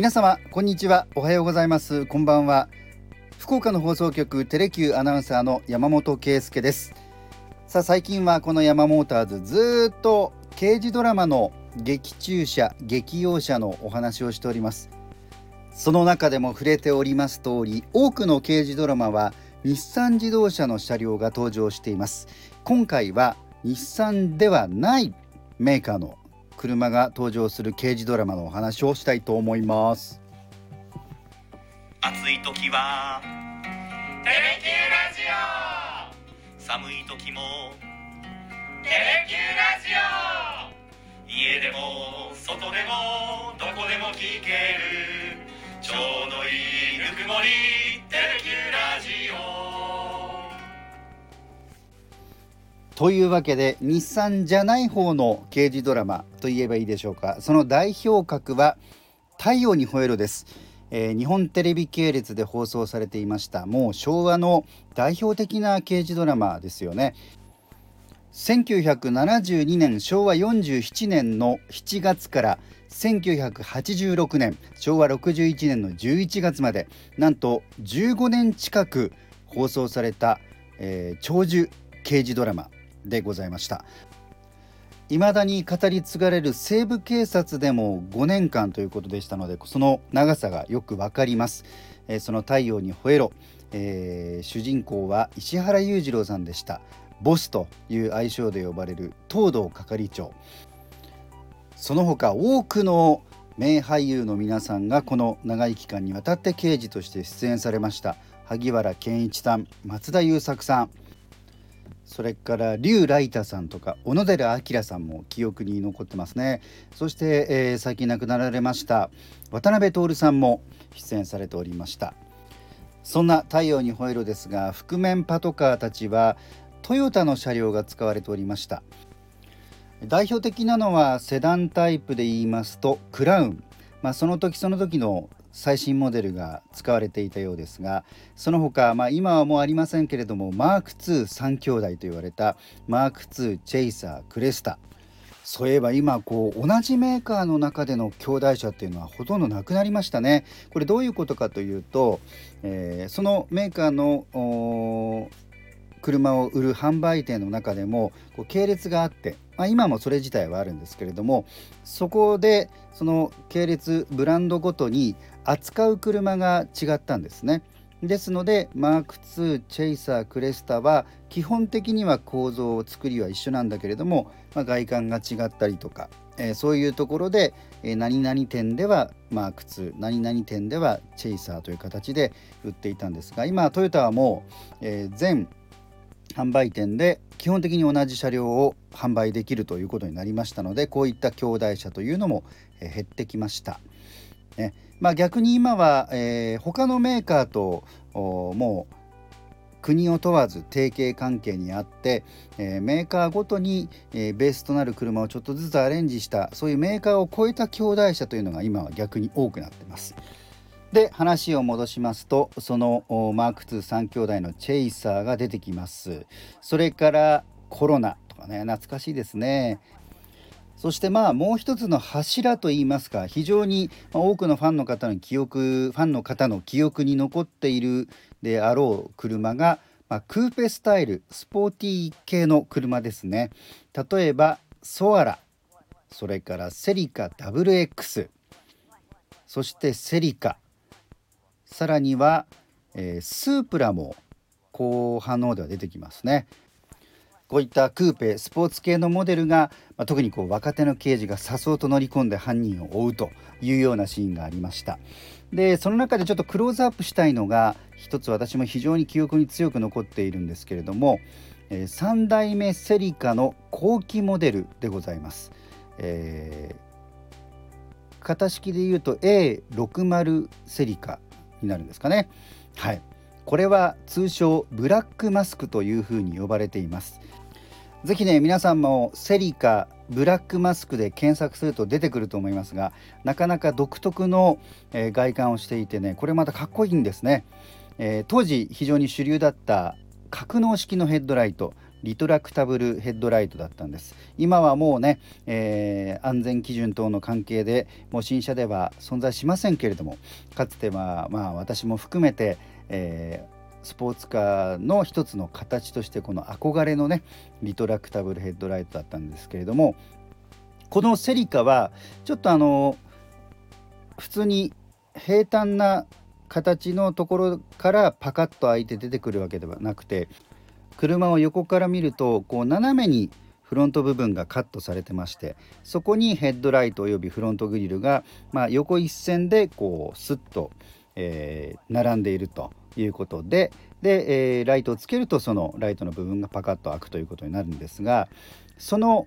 皆様こんにちは。おはようございます。こんばんは。福岡の放送局テレキューアナウンサーの山本圭介です。さあ最近はこの山モーターズずっと刑事ドラマの劇中車劇用車のお話をしております。その中でも触れております通り多くの刑事ドラマは日産自動車の車両が登場しています。今回は日産ではないメーカーの車が登場する刑事ドラマのお話をしたいと思います。暑い時はテレキューラジオ。寒い時もテレキューラジオ。家でも外でもどこでも聞けるちょうどいいぬくもりテレキューラジオ。というわけで日産じゃない方の刑事ドラマといえばいいでしょうか。その代表格は「太陽にほえろ」です、えー日本テレビ系列で放送されていましたもう昭和の代表的な刑事ドラマですよね。1972年昭和47年の7月から1986年昭和61年の11月までなんと15年近く放送された、えー長寿刑事ドラマ。でございました。未だに語り継がれる西部警察でも5年間ということでしたのでその長さがよくわかります、えーその太陽に吠えろ、えー主人公は石原裕次郎さんでした。ボスという愛称で呼ばれる東堂係長。その他多くの名俳優の皆さんがこの長い期間にわたって刑事として出演されました。萩原健一さん松田優作さん。それから劉ライタさんとか小野寺明さんも記憶に残ってますね。そして、えー最近亡くなられました渡辺徹さんも出演されておりました。そんな太陽に吠えろですが覆面パトカーたちはトヨタの車両が使われておりました。代表的なのはセダンタイプで言いますとクラウン、まあ、その時その時の最新モデルが使われていたようですがその他、まあ、今はもうありませんけれどもマーク23兄弟と言われたマーク2チェイサークレスタそういえば今こう同じメーカーの中での兄弟車っていうのはほとんどなくなりましたね。これどういうことかというと、えーそのメーカーの車を売る販売店の中でもこう系列があって、まあ、今もそれ自体はあるんですけれどもそこでその系列ブランドごとに扱う車が違ったんですね。ですのでマーク2チェイサークレスタは基本的には構造作りは一緒なんだけれども、まあ、外観が違ったりとか、えーそういうところで、えー何々店ではマーク2何々店ではチェイサーという形で売っていたんですが今トヨタはもう、えー全販売店で基本的に同じ車両を販売できるということになりましたのでこういった兄弟車というのも、減ってきました。ねまあ、逆に今は、えー他のメーカーともう国を問わず提携関係にあって、えーメーカーごとに、えーベースとなる車をちょっとずつアレンジしたそういうメーカーを超えた兄弟車というのが今は逆に多くなってます。で話を戻しますとそのマーク23兄弟のチェイサーが出てきます。それからコロナとかね懐かしいですね。そしてまあもう一つの柱といいますか非常に多くのファンの方の記憶ファンの方の記憶に残っているであろう車が、まあ、クーペスタイルスポーティー系の車ですね。例えばソアラそれからセリカ WX そしてセリカ。さらには、えースープラも後半の方では出てきますね。こういったクーペスポーツ系のモデルが、まあ、特にこう若手の刑事がさそうと乗り込んで犯人を追うというようなシーンがありました。でその中でちょっとクローズアップしたいのが一つ私も非常に記憶に強く残っているんですけれども、え3代目セリカの後期モデルでございます。えー型式で言うと A60 セリカになるんですかね。はい。これは通称ブラックマスクというふうに呼ばれています。ぜひね皆さんもセリカブラックマスクで検索すると出てくると思いますがなかなか独特の、えー外観をしていてねこれまたかっこいいんですね、えー当時非常に主流だった格納式のヘッドライトリトラクタブルヘッドライトだったんです。今はもうね、えー、安全基準等の関係でもう新車では存在しませんけれどもかつてはまあ私も含めて、えースポーツカーの一つの形としてこの憧れのねリトラクタブルヘッドライトだったんですけれどもこのセリカはちょっとあの普通に平坦な形のところからパカッと開いて出てくるわけではなくて車を横から見るとこう斜めにフロント部分がカットされてましてそこにヘッドライトおよびフロントグリルが、まあ、横一線でこうスッと、えー、並んでいるということでで、えー、ライトをつけるとそのライトの部分がパカッと開くということになるんですがその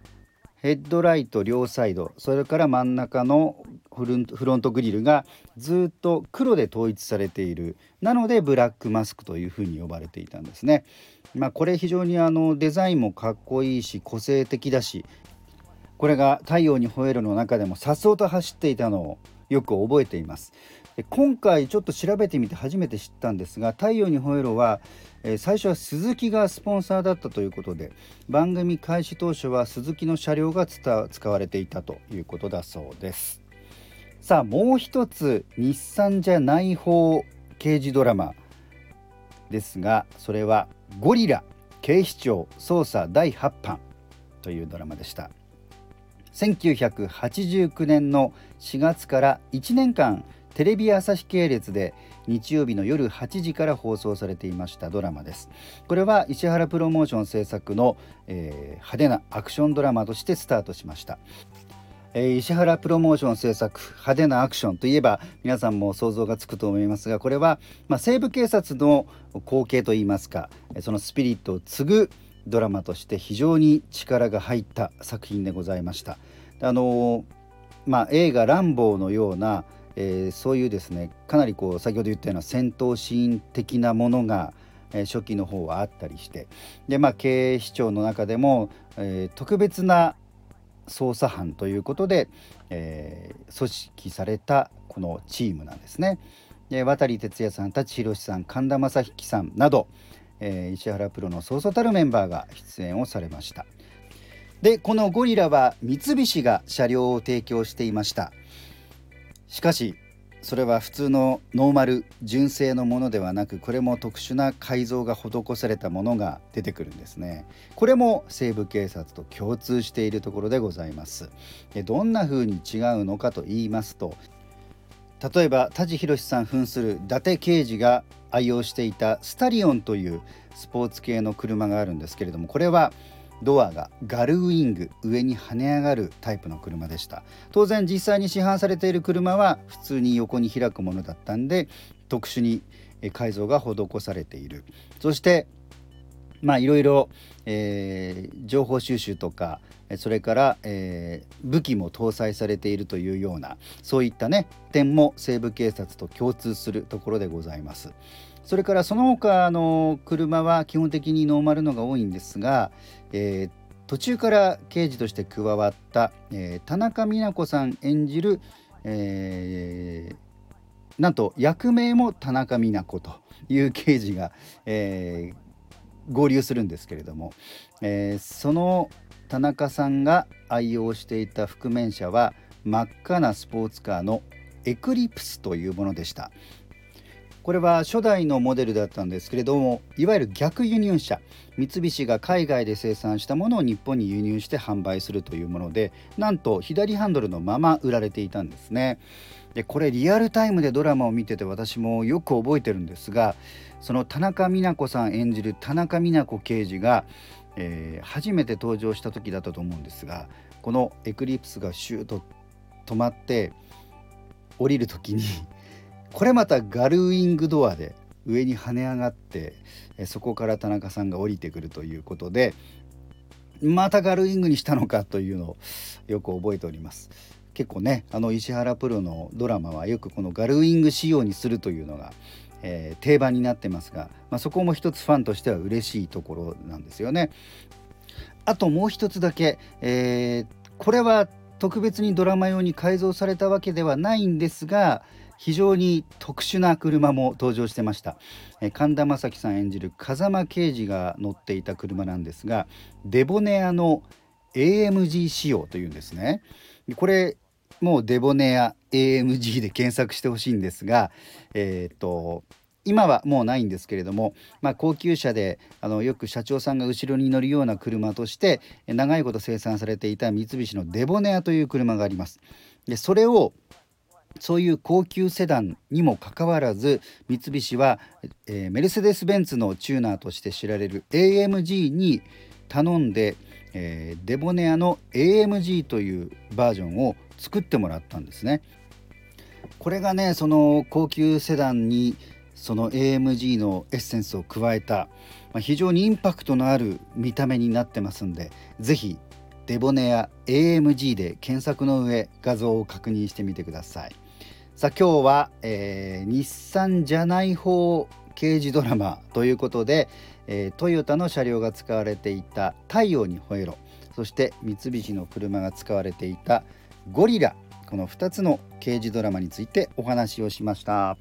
ヘッドライト両サイドそれから真ん中のフロントグリルがずっと黒で統一されているなのでブラックマスクというふうに呼ばれていたんですね。まあ、これ非常にあのデザインもかっこいいし個性的だしこれが「太陽に吠える」の中でもさっそうと走っていたのをよく覚えています。今回ちょっと調べてみて初めて知ったんですが「太陽に吠えろは」え最初は鈴木がスポンサーだったということで番組開始当初は鈴木の車両が使われていたということだそうですさあもう一つ日産じゃない方刑事ドラマですがそれは「ゴリラ警視庁捜査第8版」というドラマでした。1989年の4月から1年間テレビ朝日系列で日曜日の夜8時から放送されていましたドラマです。これは石原プロモーション制作の、えー、派手なアクションドラマとしてスタートしました。えー、石原プロモーション制作派手なアクションといえば皆さんも想像がつくと思いますがこれは、まあ、西部警察の後継といいますかそのスピリットを継ぐドラマとして非常に力が入った作品でございました。あのー、まあ、映画「ランボー」のようなえー、そういうですねかなりこう先ほど言ったような戦闘シーン的なものが、え、初期の方はあったりしてでまあ警視庁の中でも、えー、特別な捜査班ということで、えー、組織されたこのチームなんですね。で渡哲也さん舘ひろしさん神田正輝さんなど、えー、石原プロのそうそうたるメンバーが出演をされました。でこのゴリラは三菱が車両を提供していました。しかしそれは普通のノーマル純正のものではなくこれも特殊な改造が施されたものが出てくるんですね。これも西部警察と共通しているところでございます。どんな風に違うのかと言いますと例えば舘ひろしさん扮する伊達刑事が愛用していたスタリオンというスポーツ系の車があるんですけれどもこれはドアがガルウィング上に跳ね上がるタイプの車でした。当然実際に市販されている車は普通に横に開くものだったんで特殊に改造が施されている。そしてまあいろいろ、えー、情報収集とかそれから、えー、武器も搭載されているというようなそういったね点も西部警察と共通するところでございます。それからその他の車は基本的にノーマルのが多いんですが、えー、途中から刑事として加わった、えー、田中美奈子さん演じる、えー、なんと役名も田中美奈子という刑事が、えー、合流するんですけれども、えー、その田中さんが愛用していた覆面車は真っ赤なスポーツカーのエクリプスというものでした。これは初代のモデルだったんですけれどもいわゆる逆輸入車三菱が海外で生産したものを日本に輸入して販売するというものでなんと左ハンドルのまま売られていたんですね。でこれリアルタイムでドラマを見てて私もよく覚えてるんですがその田中美奈子さん演じる田中美奈子刑事が、えー、初めて登場した時だったと思うんですがこのエクリプスがシューと止まって降りる時に これまたガルウィングドアで上に跳ね上がってそこから田中さんが降りてくるということでまたガルウィングにしたのかというのをよく覚えております。結構ねあの石原プロのドラマはよくこのガルウィング仕様にするというのが、えー、定番になってますが、まあ、そこも一つファンとしては嬉しいところなんですよね。あともう一つだけ、えー、これは特別にドラマ用に改造されたわけではないんですが非常に特殊な車も登場してました、え神田正輝さん演じる風間刑事が乗っていた車なんですがデボネアの AMG 仕様というんですね。これもうデボネア AMG で検索してほしいんですがえっ、と今はもうないんですけれども、まあ、高級車であのよく社長さんが後ろに乗るような車として長いこと生産されていた三菱のデボネアという車があります。でそれをそういう高級セダンにもかかわらず三菱は、えー、メルセデス・ベンツのチューナーとして知られる AMG に頼んで、えー、デボネアの AMG というバージョンを作ってもらったんですね。これがねその高級セダンにその AMG のエッセンスを加えた、まあ、非常にインパクトのある見た目になってますんで是非デボネア AMG で検索の上画像を確認してみてくださいさあ今日は、えー、日産じゃない方刑事ドラマということで、えー、トヨタの車両が使われていた太陽に吠えろそして三菱の車が使われていたゴリラこの2つの刑事ドラマについてお話をしました。